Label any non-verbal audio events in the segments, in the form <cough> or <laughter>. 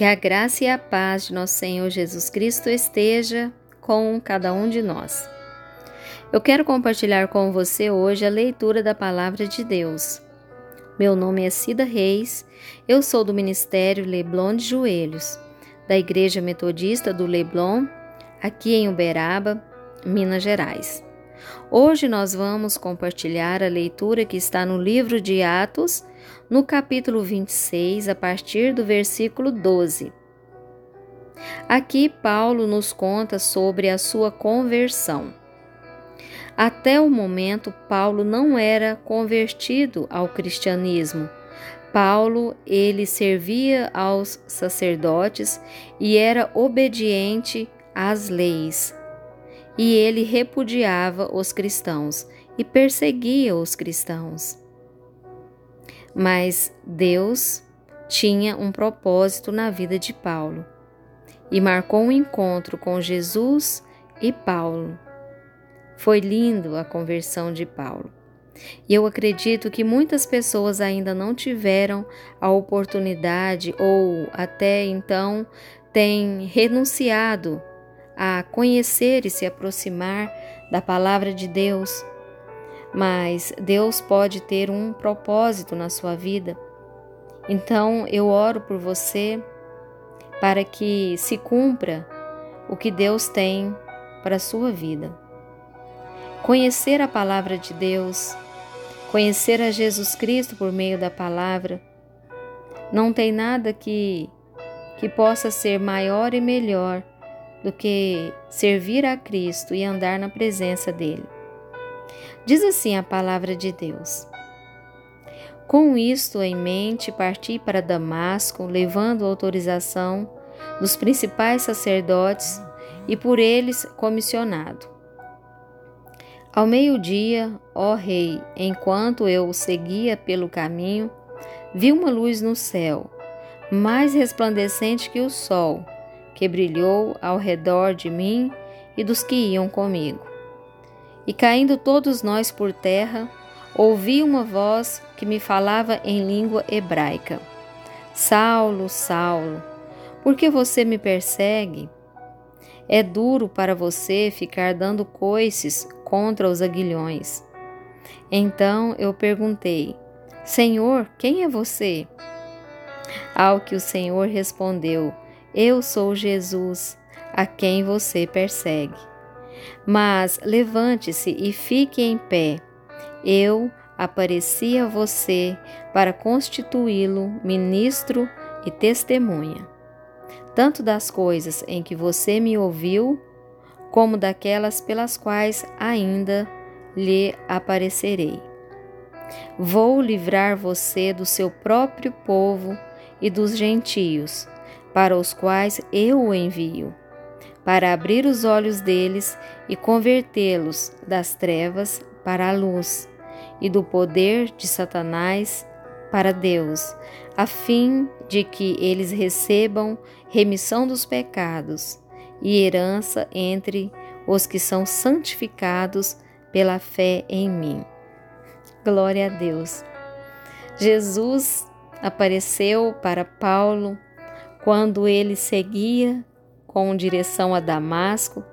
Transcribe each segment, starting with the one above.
Que a graça e a paz de nosso Senhor Jesus Cristo esteja com cada um de nós. Eu quero compartilhar com você hoje a leitura da palavra de Deus. Meu nome é Cida Reis, eu sou do Ministério Leblon de Joelhos, da Igreja Metodista do Leblon, aqui em Uberaba, Minas Gerais. Hoje nós vamos compartilhar a leitura que está no livro de Atos, no capítulo 26, a partir do versículo 12. Aqui Paulo nos conta sobre a sua conversão. Até o momento, Paulo não era convertido ao cristianismo. Paulo, ele servia aos sacerdotes e era obediente às leis e ele repudiava os cristãos e perseguia os cristãos. Mas Deus tinha um propósito na vida de Paulo e marcou um encontro com Jesus e Paulo. Foi lindo a conversão de Paulo. E eu acredito que muitas pessoas ainda não tiveram a oportunidade ou até então têm renunciado a conhecer e se aproximar da palavra de Deus. Mas Deus pode ter um propósito na sua vida. Então eu oro por você para que se cumpra o que Deus tem para a sua vida. Conhecer a palavra de Deus, conhecer a Jesus Cristo por meio da palavra, não tem nada que que possa ser maior e melhor do que servir a Cristo e andar na presença dele. Diz assim a palavra de Deus. Com isto em mente, parti para Damasco, levando autorização dos principais sacerdotes e por eles comissionado. Ao meio-dia, ó Rei, enquanto eu o seguia pelo caminho, vi uma luz no céu, mais resplandecente que o sol, que brilhou ao redor de mim e dos que iam comigo. E caindo todos nós por terra, ouvi uma voz que me falava em língua hebraica: Saulo, Saulo, por que você me persegue? É duro para você ficar dando coices contra os aguilhões. Então eu perguntei: Senhor, quem é você? Ao que o Senhor respondeu: eu sou Jesus, a quem você persegue. Mas levante-se e fique em pé. Eu apareci a você para constituí-lo ministro e testemunha, tanto das coisas em que você me ouviu, como daquelas pelas quais ainda lhe aparecerei. Vou livrar você do seu próprio povo e dos gentios para os quais eu o envio, para abrir os olhos deles e convertê-los das trevas para a luz e do poder de Satanás para Deus, a fim de que eles recebam remissão dos pecados e herança entre os que são santificados pela fé em mim. Glória a Deus. Jesus apareceu para Paulo quando ele seguia com direção a Damasco,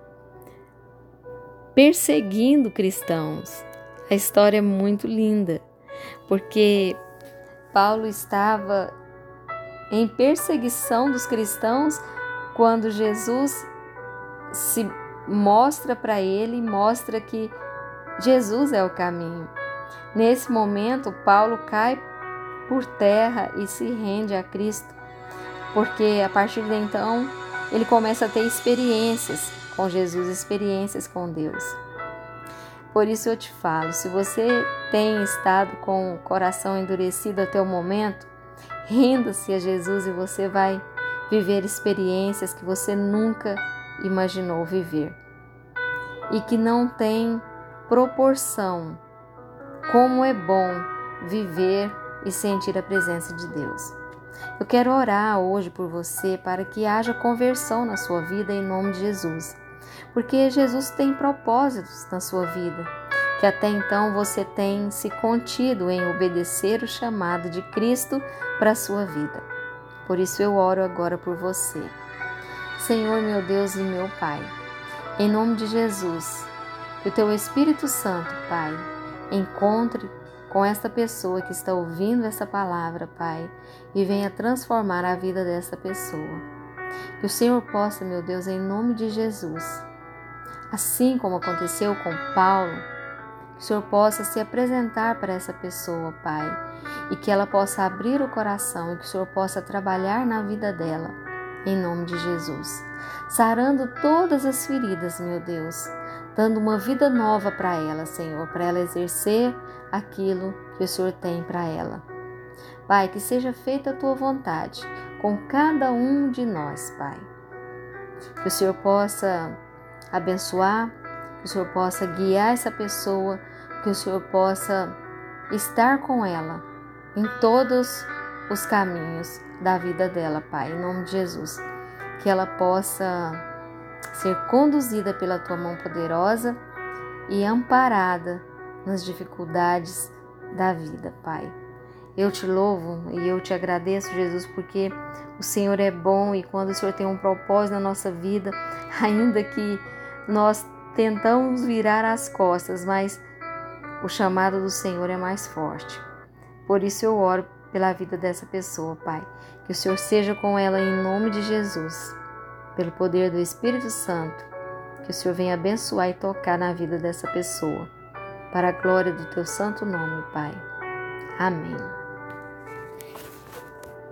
perseguindo cristãos. A história é muito linda, porque Paulo estava em perseguição dos cristãos quando Jesus se mostra para ele, mostra que Jesus é o caminho. Nesse momento, Paulo cai por terra e se rende a Cristo porque a partir de então ele começa a ter experiências com Jesus, experiências com Deus. Por isso eu te falo, se você tem estado com o coração endurecido até o momento, renda-se a Jesus e você vai viver experiências que você nunca imaginou viver e que não tem proporção como é bom viver e sentir a presença de Deus. Eu quero orar hoje por você para que haja conversão na sua vida em nome de Jesus. Porque Jesus tem propósitos na sua vida, que até então você tem se contido em obedecer o chamado de Cristo para a sua vida. Por isso eu oro agora por você. Senhor, meu Deus e meu Pai, em nome de Jesus, que o teu Espírito Santo, Pai, encontre com esta pessoa que está ouvindo essa palavra, Pai, e venha transformar a vida dessa pessoa. Que o Senhor possa, meu Deus, em nome de Jesus, assim como aconteceu com Paulo, que o Senhor possa se apresentar para essa pessoa, Pai, e que ela possa abrir o coração e que o Senhor possa trabalhar na vida dela, em nome de Jesus. Sarando todas as feridas, meu Deus, dando uma vida nova para ela, Senhor, para ela exercer aquilo que o Senhor tem para ela. Pai, que seja feita a tua vontade com cada um de nós, Pai. Que o Senhor possa abençoar, que o Senhor possa guiar essa pessoa, que o Senhor possa estar com ela em todos os caminhos da vida dela, Pai, em nome de Jesus. Que ela possa ser conduzida pela tua mão poderosa e amparada nas dificuldades da vida, Pai. Eu te louvo e eu te agradeço, Jesus, porque o Senhor é bom e quando o Senhor tem um propósito na nossa vida, <laughs> ainda que nós tentamos virar as costas, mas o chamado do Senhor é mais forte. Por isso eu oro pela vida dessa pessoa, Pai. Que o Senhor seja com ela em nome de Jesus, pelo poder do Espírito Santo. Que o Senhor venha abençoar e tocar na vida dessa pessoa, para a glória do teu santo nome, Pai. Amém.